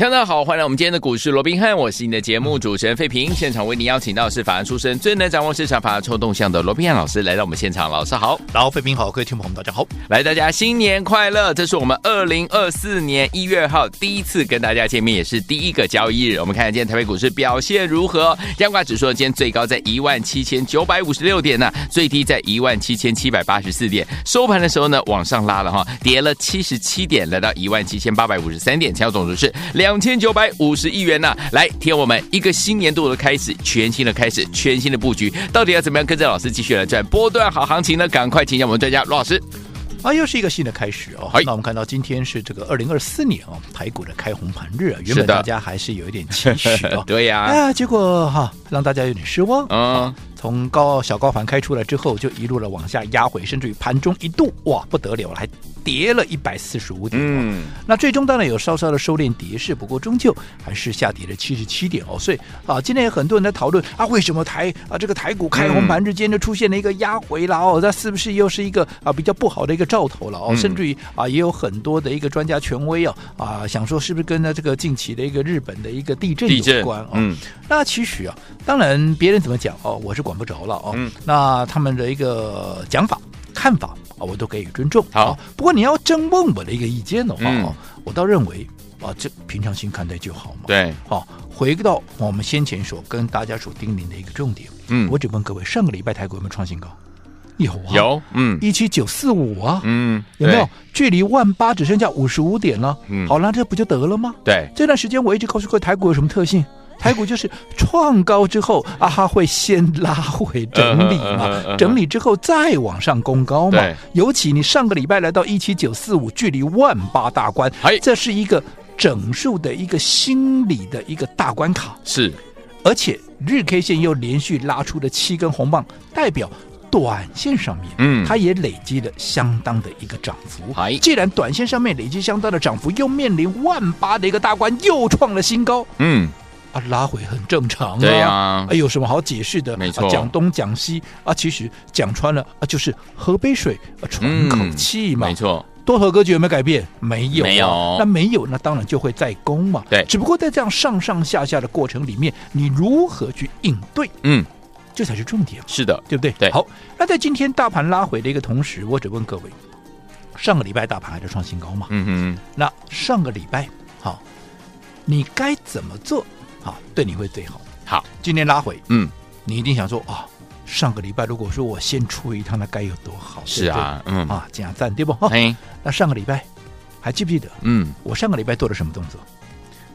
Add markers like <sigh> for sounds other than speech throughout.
大家好，欢迎来我们今天的股市罗宾汉，我是你的节目主持人费平。现场为您邀请到的是法案出身、最能掌握市场法案臭动向的罗宾汉老师来到我们现场，老师好，然后费平好，各位听众朋友们大家好，来大家新年快乐！这是我们二零二四年一月二号第一次跟大家见面，也是第一个交易日。我们看看今天台北股市表现如何？加挂指数今天最高在一万七千九百五十六点呢，最低在一万七千七百八十四点，收盘的时候呢往上拉了哈，跌了七十七点，来到一万七千八百五十三点，成交总值是两。两千九百五十亿元呐、啊！来，听我们一个新年度的开始，全新的开始，全新的布局，到底要怎么样跟着老师继续来赚波段好行情呢？赶快请教我们专家罗老师。啊，又是一个新的开始哦。好，那我们看到今天是这个二零二四年哦，台股的开红盘日啊，原本大家还是有一点期许哦。<laughs> 对呀、啊，啊，结果哈、啊，让大家有点失望。嗯。从高小高盘开出来之后，就一路的往下压回，甚至于盘中一度哇不得了了，还跌了一百四十五点。嗯，那最终当然有稍稍的收敛跌势，不过终究还是下跌了七十七点哦。所以啊，今天有很多人在讨论啊，为什么台啊这个台股开红盘之间就出现了一个压回了哦？那是不是又是一个啊比较不好的一个兆头了哦？甚至于啊也有很多的一个专家权威哦啊想说是不是跟呢这个近期的一个日本的一个地震有关哦？嗯，那其实啊，当然别人怎么讲哦，我是。管不着了哦，嗯，那他们的一个讲法、看法啊，我都给予尊重。好，不过你要真问我的一个意见的话，嗯，我倒认为啊，这平常心看待就好嘛。对，好，回到我们先前所跟大家所叮咛的一个重点，嗯，我只问各位，上个礼拜台股有没有创新高？有啊，有，嗯，一七九四五啊，嗯，有没有？距离万八只剩下五十五点了。嗯，好了，这不就得了吗？对，这段时间我一直告诉各位，台股有什么特性？台股就是创高之后啊，它会先拉回整理嘛，uh uh uh. 整理之后再往上攻高嘛。尤其你上个礼拜来到一七九四五，距离万八大关，这是一个整数的一个心理的一个大关卡。是，而且日 K 线又连续拉出了七根红棒，代表短线上面，嗯，它也累积了相当的一个涨幅。既然短线上面累积相当的涨幅，又面临万八的一个大关，又创了新高，嗯。啊，拉回很正常啊，对呀、啊，哎，有什么好解释的？没错，讲、啊、东讲西啊，其实讲穿了啊，就是喝杯水啊，喘口气嘛。嗯、没错，多头格局有没有改变？没有、啊，没有。那没有，那当然就会再攻嘛。对，只不过在这样上上下下的过程里面，你如何去应对？嗯，这才是重点。是的，对不对？对。好，那在今天大盘拉回的一个同时，我只问各位，上个礼拜大盘还在创新高嘛？嗯嗯。那上个礼拜，好，你该怎么做？好，对你会最好。好，今天拉回，嗯，你一定想说啊、哦，上个礼拜如果说我先出一趟，那该有多好？是啊，对对嗯啊，这样赞对不？哎，那上个礼拜还记不记得？嗯，我上个礼拜做了什么动作？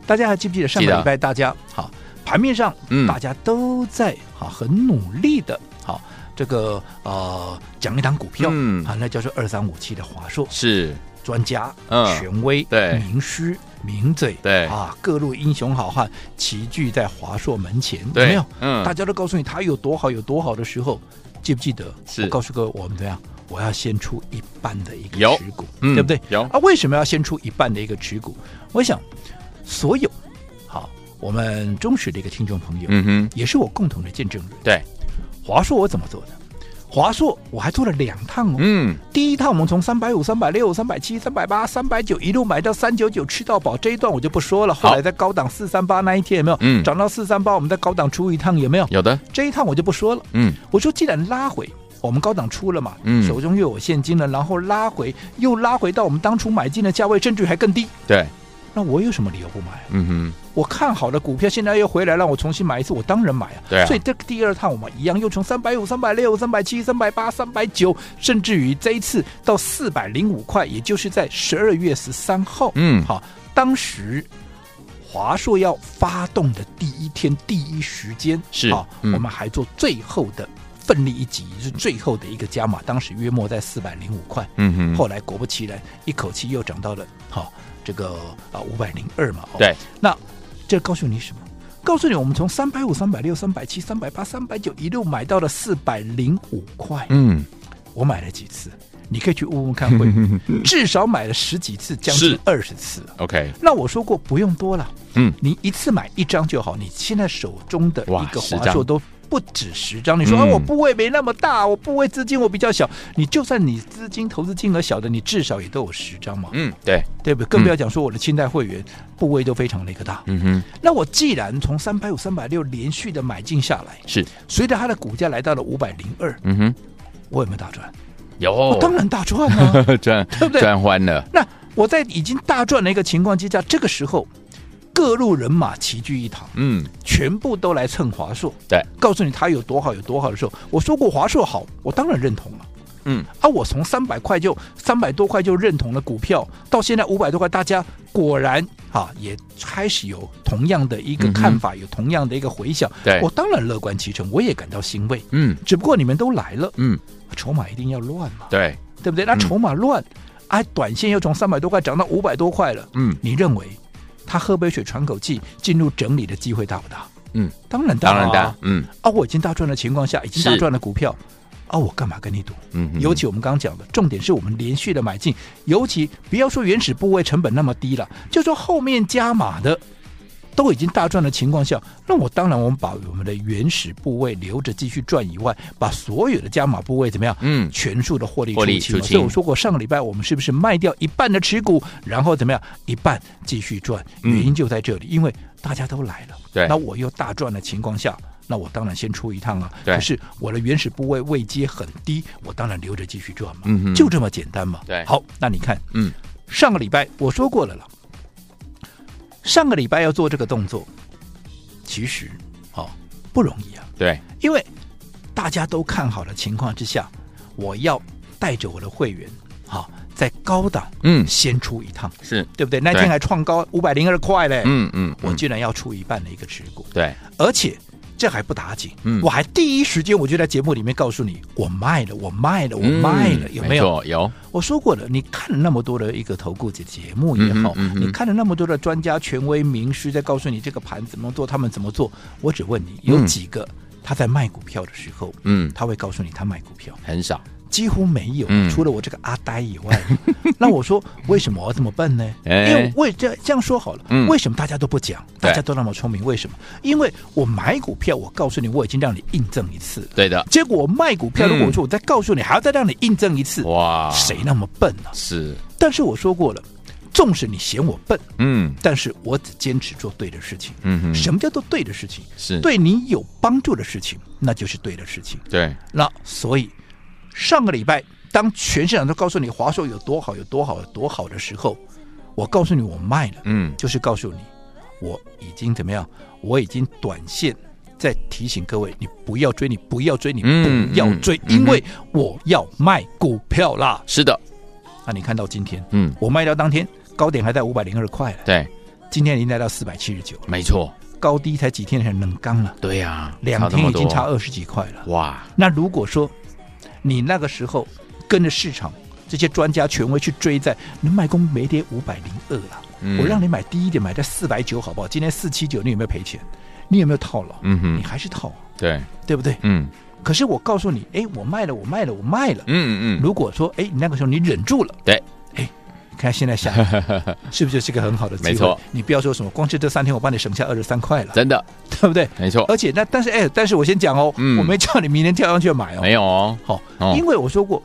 大家还记不记得？上个礼拜大家好，盘面上，嗯，大家都在啊很努力的，好这个呃讲一档股票，嗯，啊，那叫做二三五七的华硕，是专家，嗯，权威，对，名师。名嘴对啊，各路英雄好汉齐聚在华硕门前，有没有？嗯，大家都告诉你他有多好，有多好的时候，记不记得？是我告诉各位，我们怎样？我要先出一半的一个持股，嗯，对不对？有啊？为什么要先出一半的一个持股？我想，所有好，我们忠实的一个听众朋友，嗯哼，也是我共同的见证人。对，华硕我怎么做的？华硕我还做了两趟哦，嗯，第一趟我们从三百五、三百六、三百七、三百八、三百九一路买到三九九吃到饱，这一段我就不说了。后来在高档四三八那一天有没有？嗯，涨到四三八，我们在高档出一趟有没有？有的，这一趟我就不说了。嗯，我说既然拉回，我们高档出了嘛，嗯，手中又有现金了，然后拉回又拉回到我们当初买进的价位，甚至还更低。对。那我有什么理由不买？嗯哼，我看好的股票现在又回来，让我重新买一次，我当然买啊。对啊，所以这个第二趟我们一样，又从三百五、三百六、三百七、三百八、三百九，甚至于这一次到四百零五块，也就是在十二月十三号。嗯，好，当时华硕要发动的第一天第一时间是好，嗯，我们还做最后的奋力一击，是最后的一个加码，当时约莫在四百零五块。嗯哼，后来果不其然，一口气又涨到了好。这个啊，五百零二嘛，哦，对，那这告诉你什么？告诉你，我们从三百五、三百六、三百七、三百八、三百九一路买到了四百零五块。嗯，我买了几次？你可以去问问看会，会 <laughs> 至少买了十几次，将近二十次。OK，那我说过不用多了，嗯，你一次买一张就好。你现在手中的一个华硕都不止十张。你说啊，我部位没那么大，我部位资金我比较小，你就算你资金投资金额小的，你至少也都有十张嘛。嗯，对，对不对？更不要讲说我的清代会员部位都非常的一个大。嗯哼，那我既然从三百五、三百六连续的买进下来，是随着它的股价来到了五百零二，嗯哼，我有没有大赚？有，我当然大赚了，<laughs> 赚对不对？赚欢了。那我在已经大赚的一个情况之下，这个时候各路人马齐聚一堂，嗯，全部都来蹭华硕，对，告诉你它有多好，有多好的时候，我说过华硕好，我当然认同了，嗯，啊，我从三百块就三百多块就认同了股票，到现在五百多块，大家果然啊也开始有同样的一个看法，嗯、有同样的一个回响，对。我当然乐观其成，我也感到欣慰，嗯，只不过你们都来了，嗯。筹码一定要乱嘛？对，对不对？那筹码乱，哎、嗯，短线又从三百多块涨到五百多块了。嗯，你认为他喝杯水喘口气，进入整理的机会大不大？嗯，当然大、啊，当然大。嗯，啊，我已经大赚的情况下，已经大赚的股票，啊，我干嘛跟你赌？嗯，尤其我们刚刚讲的重点是我们连续的买进，尤其不要说原始部位成本那么低了，就说后面加码的。都已经大赚的情况下，那我当然我们把我们的原始部位留着继续赚以外，把所有的加码部位怎么样？嗯，全数的获利出清。所以我说过，上个礼拜我们是不是卖掉一半的持股，然后怎么样？一半继续赚？原因就在这里，嗯、因为大家都来了。对，那我又大赚的情况下，那我当然先出一趟啊。对，可是我的原始部位位阶很低，我当然留着继续赚嘛。嗯哼，就这么简单嘛。对，好，那你看，嗯，上个礼拜我说过了了，上个礼拜要做这个动作。其实，哦，不容易啊。对，因为大家都看好的情况之下，我要带着我的会员，好、哦，在高档，嗯，先出一趟，是对不对？那天还创高五百零二块嘞，嗯嗯，我居然要出一半的一个持股，对，而且。这还不打紧，嗯，我还第一时间我就在节目里面告诉你，我卖了，我卖了，我卖了，嗯、有没有？没有。我说过了，你看了那么多的一个投顾的节目也好，你看了那么多的专家、权威、名师在告诉你这个盘怎么做，他们怎么做。我只问你，有几个他在卖股票的时候，嗯，他会告诉你他卖股票？很少。几乎没有，嗯、除了我这个阿呆以外。<laughs> 那我说，为什么我这么笨呢？<laughs> 哎、因为为这这样说好了，嗯、为什么大家都不讲？大家都那么聪明，为什么？因为我买股票，我告诉你，我已经让你印证一次。对的。结果我卖股票，如果说我再告诉你，还要再让你印证一次，哇，谁那么笨呢、啊？是。但是我说过了，纵使你嫌我笨，嗯，但是我只坚持做对的事情。嗯哼。什么叫做对的事情？是对你有帮助的事情，那就是对的事情。对。那所以上个礼拜。当全市场都告诉你华硕有多好、有多好、有多好的时候，我告诉你我卖了，嗯，就是告诉你我已经怎么样？我已经短线在提醒各位，你不要追，你不要追，你不要追，嗯、因为我要卖股票啦。是的，那你看到今天，嗯，我卖掉当天高点还在五百零二块了，对，今天已经来到四百七十九，没错，高低才几天才冷刚了，对呀、啊，两天已经差二十几块了，哇！那如果说你那个时候跟着市场。这些专家权威去追在，你卖空没跌五百零二了，嗯、我让你买低一点，买在四百九，好不好？今天四七九，你有没有赔钱？你有没有套牢？嗯哼，你还是套，对对不对？嗯。可是我告诉你，哎，我卖了，我卖了，我卖了。嗯嗯。如果说，哎，你那个时候你忍住了，对，看现在想，<laughs> 是不是就是个很好的机会？没错。你不要说什么，光是这三天我帮你省下二十三块了，真的，对不对？没错。而且那但是哎，但是我先讲哦，嗯、我没叫你明天跳上去买哦，没有哦，好、哦，因为我说过。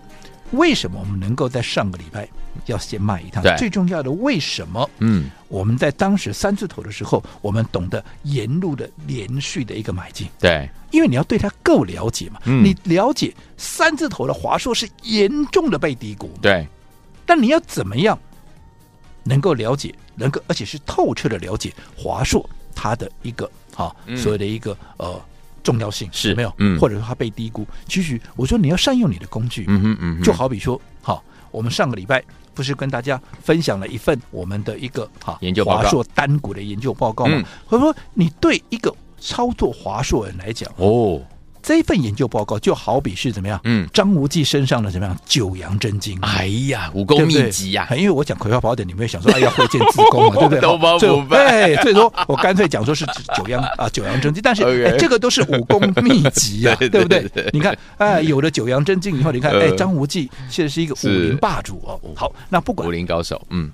为什么我们能够在上个礼拜要先卖一趟？最重要的，为什么？嗯，我们在当时三字头的时候，我们懂得沿路的连续的一个买进。对，因为你要对它够了解嘛。嗯，你了解三字头的华硕是严重的被低估。对，但你要怎么样能够了解，能够而且是透彻的了解华硕它的一个啊，所谓的一个呃。重要性是没有，嗯，或者说它被低估。其实我说你要善用你的工具，嗯哼嗯哼，就好比说，好，我们上个礼拜不是跟大家分享了一份我们的一个哈研究华硕单股的研究报告吗？或者说你对一个操作华硕人来讲，哦，这份研究报告就好比是怎么样？嗯，张无忌身上的怎么样九阳真经？哎呀，武功秘籍呀、啊！因为我讲葵花宝典，你们会想说，哎呀，<laughs> 会见自宫嘛，对不对？都包不对，所以说我干脆讲说是九阳啊，九阳真经。但是、这个都是武功秘籍啊，<laughs> 对不对？你看，哎，有了九阳真经以后，你看，哎，张无忌现在是一个武林霸主哦。好，那不管武林高手，嗯。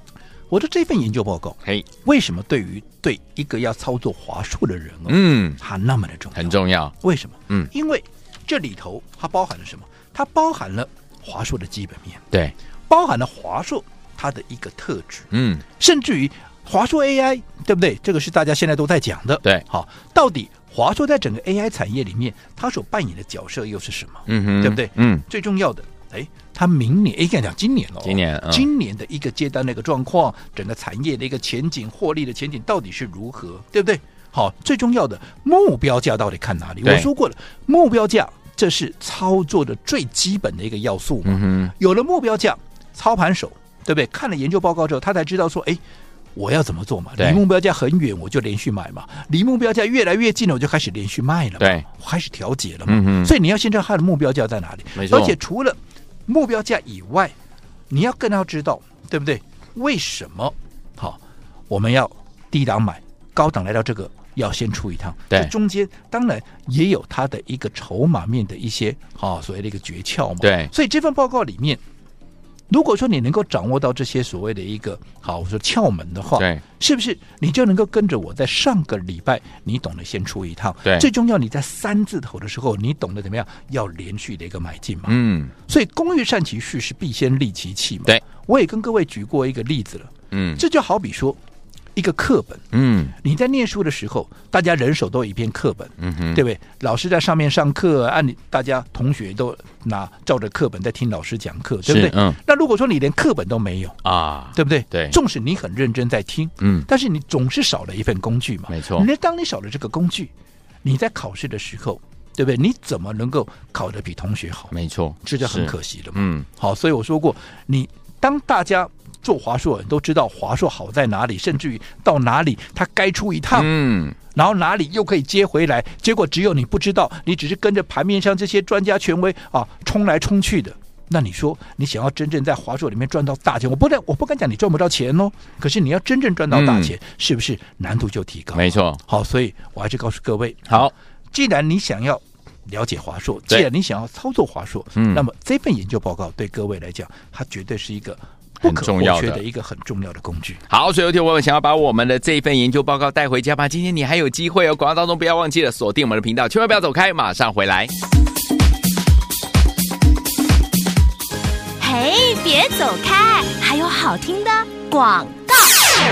我的这份研究报告，嘿，为什么对于对一个要操作华硕的人哦，嗯，它那么的重要？很重要。为什么？嗯，因为这里头它包含了什么？它包含了华硕的基本面，对，包含了华硕它的一个特质，嗯，甚至于华硕 AI，对不对？这个是大家现在都在讲的，对。好，到底华硕在整个 AI 产业里面，它所扮演的角色又是什么？嗯哼，对不对？嗯，最重要的，哎。他明年，应该讲今年哦，今年，嗯，今年的一个接单的一个状况，整个产业的一个前景、获利的前景到底是如何，对不对？好，最重要的目标价到底看哪里？我说过了，目标价这是操作的最基本的一个要素嘛。嗯，有了目标价，操盘手对不对？看了研究报告之后，他才知道说，哎，我要怎么做嘛？离目标价很远，我就连续买嘛；离目标价越来越近了，我就开始连续卖了嘛。对，我开始调节了嘛。嗯，所以你要先知道它的目标价在哪里。而且除了目标价以外，你要更要知道，对不对？为什么？好，我们要低档买，高档来到这个要先出一趟。对，这中间当然也有它的一个筹码面的一些好所谓的一个诀窍嘛。对，所以这份报告里面。如果说你能够掌握到这些所谓的一个好，我说窍门的话，对，是不是？你就能够跟着我在上个礼拜，你懂得先出一趟，对，最重要你在三字头的时候，你懂得怎么样要连续的一个买进嘛，嗯，所以工欲善其事，是必先利其器嘛，对，我也跟各位举过一个例子了，嗯，这就好比说。一个课本，嗯，你在念书的时候，大家人手都有一篇课本，嗯哼，对不对？老师在上面上课，按理大家同学都拿照着课本在听老师讲课，对不对？嗯。那如果说你连课本都没有啊，对不对？对。纵使你很认真在听，嗯，但是你总是少了一份工具嘛，没错。那当你少了这个工具，你在考试的时候，对不对？你怎么能够考得比同学好？没错，这就很可惜了嘛。嗯。好，所以我说过，你当大家。做华硕人都知道华硕好在哪里，甚至于到哪里他该出一趟，嗯，然后哪里又可以接回来，结果只有你不知道，你只是跟着盘面上这些专家权威啊冲来冲去的。那你说你想要真正在华硕里面赚到大钱，我不能我不敢讲你赚不到钱哦，可是你要真正赚到大钱，嗯、是不是难度就提高？没错。好，所以我还是告诉各位，好，既然你想要了解华硕，既然你想要操作华硕，嗯，那么这份研究报告对各位来讲，它绝对是一个。不可或缺的一个很重要的工具。好，所以有听我们想要把我们的这一份研究报告带回家吧。今天你还有机会哦，广告当中不要忘记了锁定我们的频道，千万不要走开，马上回来。嘿，别走开，还有好听的广告。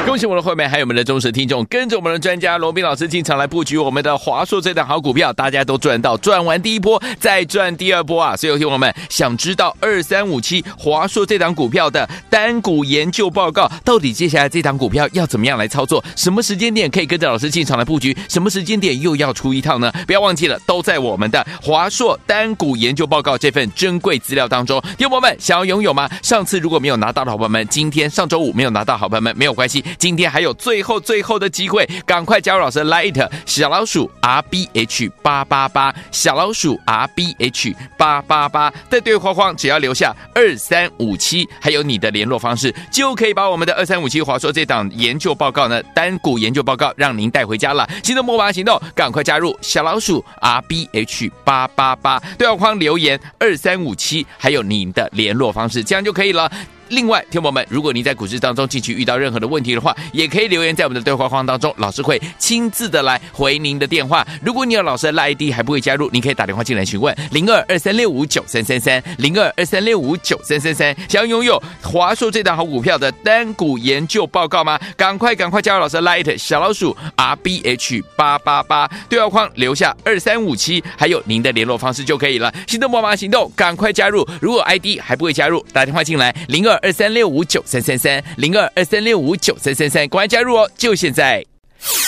恭喜我们的会员，还有我们的忠实听众，跟着我们的专家罗宾老师进场来布局我们的华硕这档好股票，大家都赚到，赚完第一波再赚第二波啊！所以有听我们想知道二三五七华硕这档股票的单股研究报告，到底接下来这档股票要怎么样来操作？什么时间点可以跟着老师进场来布局？什么时间点又要出一趟呢？不要忘记了，都在我们的华硕单股研究报告这份珍贵资料当中。听友们想要拥有吗？上次如果没有拿到的好朋友们，今天上周五没有拿到好朋友们没有关系。今天还有最后最后的机会，赶快加入老师的 Light 小老鼠 R B H 八八八，小老鼠 R B H 八八八，在对话框只要留下二三五七，还有你的联络方式，就可以把我们的二三五七华硕这档研究报告呢，单股研究报告让您带回家了。行动不马行动，赶快加入小老鼠 R B H 八八八，对话框留言二三五七，还有您的联络方式，这样就可以了。另外，听友们，如果您在股市当中近期遇到任何的问题的话，也可以留言在我们的对话框当中，老师会亲自的来回您的电话。如果你有老师的 ID 还不会加入，您可以打电话进来询问零二二三六五九三三三零二二三六五九三三三。想要拥有华硕这档好股票的单股研究报告吗？赶快赶快加入老师的 Light 小老鼠 R B H 八八八对话框留下二三五七，还有您的联络方式就可以了。行动，帮忙行动，赶快加入。如果 ID 还不会加入，打电话进来零二。二三六五九三三三零二二三六五九三三三，赶快加入哦！就现在。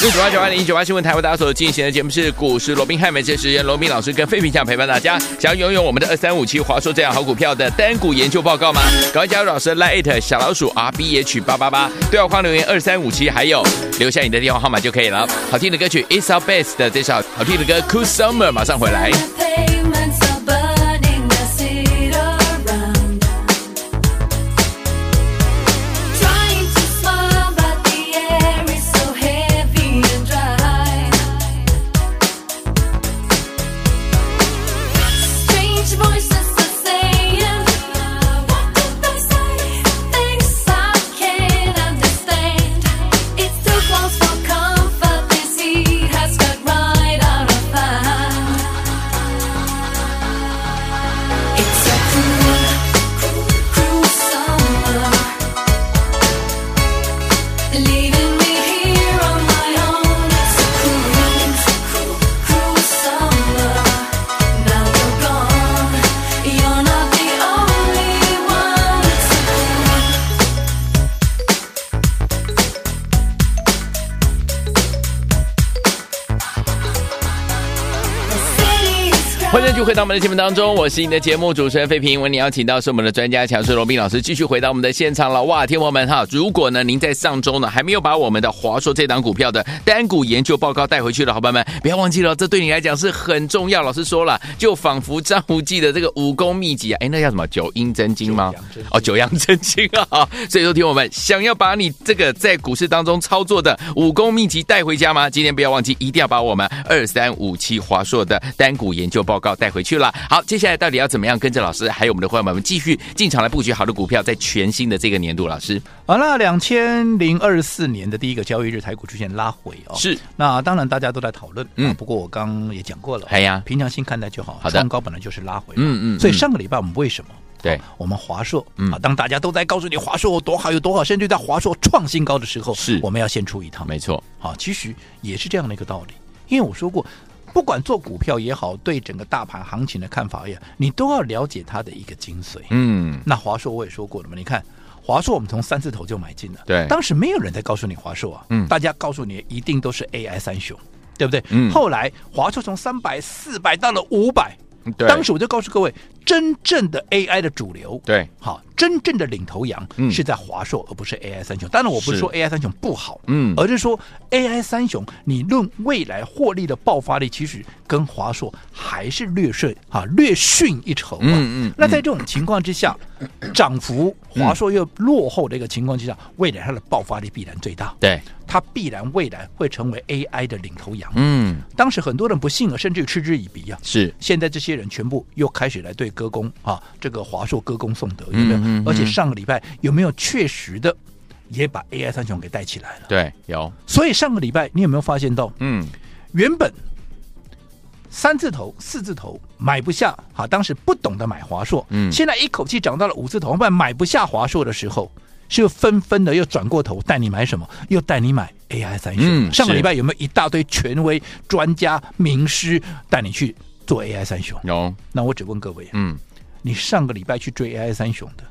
六九八九二零一九八新闻台为大家所进行的节目是股市罗宾汉，每次时间罗宾老师跟费平想陪伴大家。想要拥有我们的二三五七华硕这样好股票的单股研究报告吗？赶快加入老师 Line 小老鼠 R B H 八八八，对话框留言二三五七，还有留下你的电话号码就可以了。好听的歌曲 It's Our Best 的这首好听的歌 Cool Summer 马上回来。到我们的节目当中，我是你的节目主持人费平。为你邀请到是我们的专家强势罗宾老师，继续回到我们的现场了。哇，天王们哈，如果呢您在上周呢还没有把我们的华硕这档股票的单股研究报告带回去的伙伴们，不要忘记了，这对你来讲是很重要。老师说了，就仿佛张无忌的这个武功秘籍啊，哎，那叫什么九阴真经吗？哦，九阳真经啊。<laughs> 所以说，听我们想要把你这个在股市当中操作的武功秘籍带回家吗？今天不要忘记，一定要把我们二三五七华硕的单股研究报告带。带回去了。好，接下来到底要怎么样跟着老师，还有我们的伙伴们，们继续进场来布局好的股票，在全新的这个年度，老师。好那，两千零二十四年的第一个交易日，台股出现拉回哦。是，那当然大家都在讨论。嗯，不过我刚刚也讲过了。哎呀，平常心看待就好。好的，创高本来就是拉回。嗯嗯。所以上个礼拜我们为什么？对，我们华硕啊，当大家都在告诉你华硕有多好有多好，甚至在华硕创新高的时候，是我们要先出一趟。没错。好，其实也是这样的一个道理，因为我说过。不管做股票也好，对整个大盘行情的看法也，你都要了解它的一个精髓。嗯，那华硕我也说过了嘛，你看华硕我们从三字头就买进了，对，当时没有人在告诉你华硕啊，嗯，大家告诉你一定都是 AI 三雄，对不对？嗯，后来华硕从三百、四百到了五百，对，当时我就告诉各位，真正的 AI 的主流，对，好。真正的领头羊是在华硕，而不是 AI 三雄。当然，我不是说 AI 三雄不好，嗯，而是说 AI 三雄，你论未来获利的爆发力，其实跟华硕还是略逊啊，略逊一筹。嗯嗯。那在这种情况之下，涨幅华硕又落后的一个情况之下，未来它的爆发力必然最大。对，它必然未来会成为 AI 的领头羊。嗯，当时很多人不信了，甚至嗤之以鼻啊。是，现在这些人全部又开始来对歌功啊，这个华硕歌功颂德，有没有？而且上个礼拜有没有确实的也把 AI 三雄给带起来了？对，有。所以上个礼拜你有没有发现到？嗯，原本三字头、四字头买不下，哈，当时不懂得买华硕，嗯，现在一口气涨到了五字头，后来买不下华硕的时候，是又纷纷的又转过头带你买什么？又带你买 AI 三雄。嗯，上个礼拜有没有一大堆权威专家名师带你去做 AI 三雄？有。那我只问各位，嗯。你上个礼拜去追 AI 三雄的，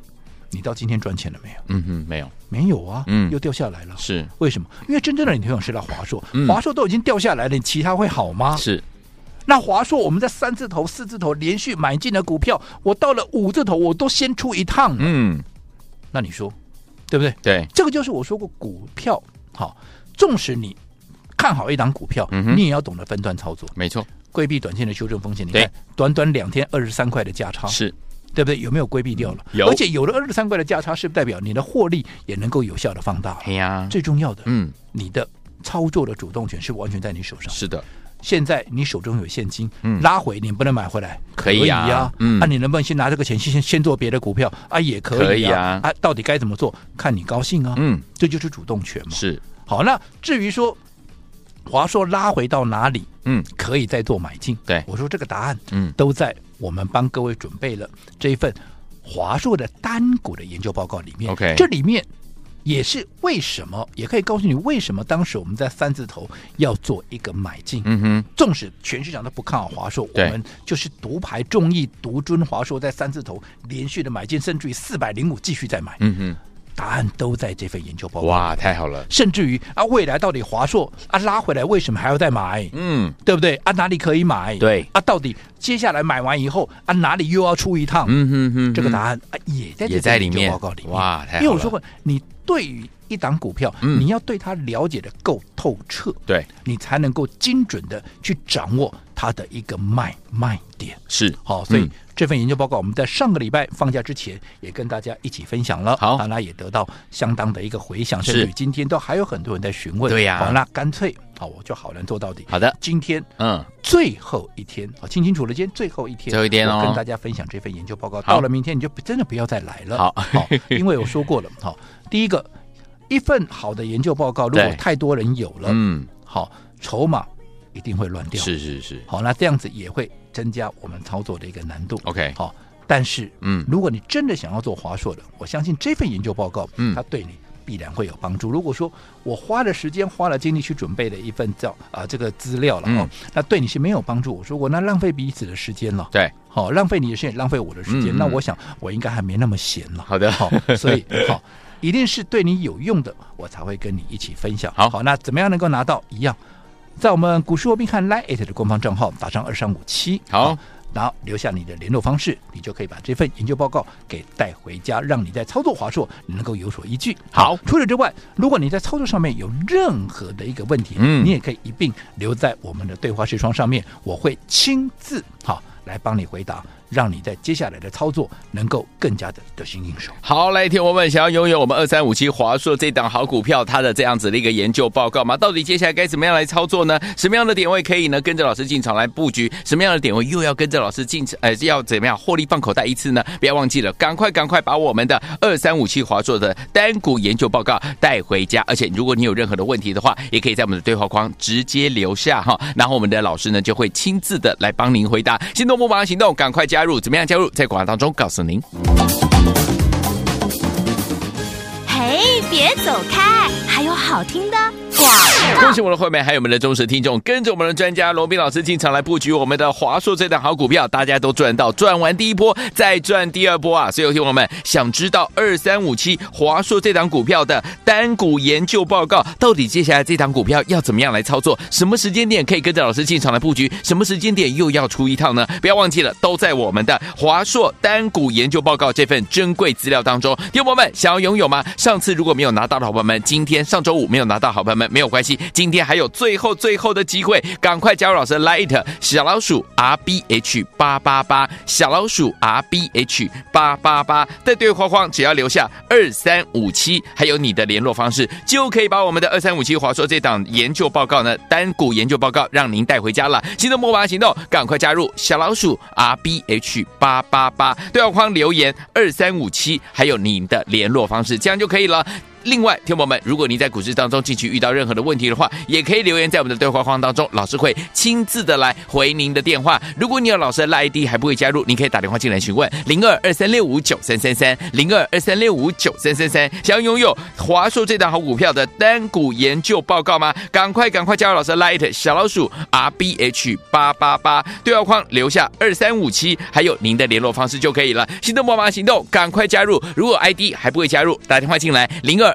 你到今天赚钱了没有？嗯哼，没有，没有啊，嗯，又掉下来了。是为什么？因为真正的领头羊是在华硕，华硕都已经掉下来了，你其他会好吗？是。那华硕我们在三字头、四字头连续买进的股票，我到了五字头，我都先出一趟。嗯，那你说对不对？对，这个就是我说过，股票好，纵使你看好一档股票，你也要懂得分段操作。没错，规避短线的修正风险。你看，短短两天二十三块的价差是。对不对？有没有规避掉了？有，而且有了二十三块的价差，是不是代表你的获利也能够有效的放大？对呀，最重要的，嗯，你的操作的主动权是完全在你手上。是的，现在你手中有现金，嗯，拉回你不能买回来，可以呀，嗯，那你能不能先拿这个钱先先做别的股票啊？也可以啊，啊，到底该怎么做？看你高兴啊，嗯，这就是主动权嘛。是，好，那至于说华硕拉回到哪里，嗯，可以再做买进。对，我说这个答案，嗯，都在我们帮各位准备了这一份。华硕的单股的研究报告里面，OK，这里面也是为什么，也可以告诉你为什么当时我们在三字头要做一个买进。嗯哼，纵使全市场都不看好华硕，我们就是独排众议独尊华硕，在三字头连续的买进，甚至于四百零五继续再买。嗯哼，答案都在这份研究报告。哇，太好了！甚至于啊，未来到底华硕啊拉回来，为什么还要再买？嗯，对不对？啊，哪里可以买？对啊，到底接下来买完以后啊，哪里又要出一趟？嗯哼哼，这个答案啊也在这份研究报告里面。哇，太好了！因为我说过，你对于一档股票，嗯、你要对它了解的够透彻，对你才能够精准的去掌握它的一个卖卖点。是好，所以。嗯这份研究报告，我们在上个礼拜放假之前也跟大家一起分享了。好，那也得到相当的一个回响，甚至今天都还有很多人在询问。对呀，好，那干脆好，我就好人做到底。好的，今天嗯，最后一天，好，清清楚了，今天最后一天，最后一天哦，跟大家分享这份研究报告。到了明天，你就真的不要再来了。好，好，因为我说过了，好，第一个，一份好的研究报告，如果太多人有了，嗯，好，筹码一定会乱掉。是是是，好，那这样子也会增加我们操作的一个难度。OK，好。但是，嗯，如果你真的想要做华硕的，我相信这份研究报告，嗯，它对你必然会有帮助。如果说我花了时间、花了精力去准备的一份叫啊这个资料了哦，那对你是没有帮助。我说我那浪费彼此的时间了，对，好，浪费你的时间，浪费我的时间。那我想我应该还没那么闲了。好的，好，所以 <laughs> 好，一定是对你有用的，我才会跟你一起分享。好，好，那怎么样能够拿到一样？在我们股市罗宾汉 Lite 的官方账号打上二三五七，好。然后留下你的联络方式，你就可以把这份研究报告给带回家，让你在操作华硕能够有所依据。好，除此之外，如果你在操作上面有任何的一个问题，嗯，你也可以一并留在我们的对话视窗上面，我会亲自好来帮你回答。让你在接下来的操作能够更加的得心应手。好，来听我们想要拥有我们二三五七华硕这档好股票，它的这样子的一个研究报告吗？到底接下来该怎么样来操作呢？什么样的点位可以呢？跟着老师进场来布局？什么样的点位又要跟着老师进场？呃，要怎么样获利放口袋一次呢？不要忘记了，赶快赶快把我们的二三五七华硕的单股研究报告带回家。而且如果你有任何的问题的话，也可以在我们的对话框直接留下哈，然后我们的老师呢就会亲自的来帮您回答。心动不马上行动，赶快加入！怎么样加入？在广告当中告诉您。嘿，别走开，还有好听的广。恭喜我们的会员，还有我们的忠实听众，跟着我们的专家罗宾老师进场来布局我们的华硕这档好股票，大家都赚到，赚完第一波再赚第二波啊！所以有听友们想知道二三五七华硕这档股票的单股研究报告，到底接下来这档股票要怎么样来操作？什么时间点可以跟着老师进场来布局？什么时间点又要出一套呢？不要忘记了，都在我们的华硕单股研究报告这份珍贵资料当中。听友们，想要拥有吗？上次如果没有拿到的好朋友们，今天上周五没有拿到好朋友们。没有关系，今天还有最后最后的机会，赶快加入老师的 Light 小老鼠 R B H 八八八，小老鼠 R B H 八八八，在对话框只要留下二三五七，还有你的联络方式，就可以把我们的二三五七华硕这档研究报告呢，单股研究报告让您带回家了。行动不马上行动，赶快加入小老鼠 R B H 八八八，对话框留言二三五七，还有您的联络方式，这样就可以了。另外，听众朋友们，如果您在股市当中近期遇到任何的问题的话，也可以留言在我们的对话框当中，老师会亲自的来回您的电话。如果你有老师的 ID 还不会加入，您可以打电话进来询问零二二三六五九三三三零二二三六五九三三三。想要拥有华硕这档好股票的单股研究报告吗？赶快赶快加入老师的 Light 小老鼠 R B H 八八八对话框留下二三五七，还有您的联络方式就可以了。行动不忙行动，赶快加入。如果 ID 还不会加入，打电话进来零二。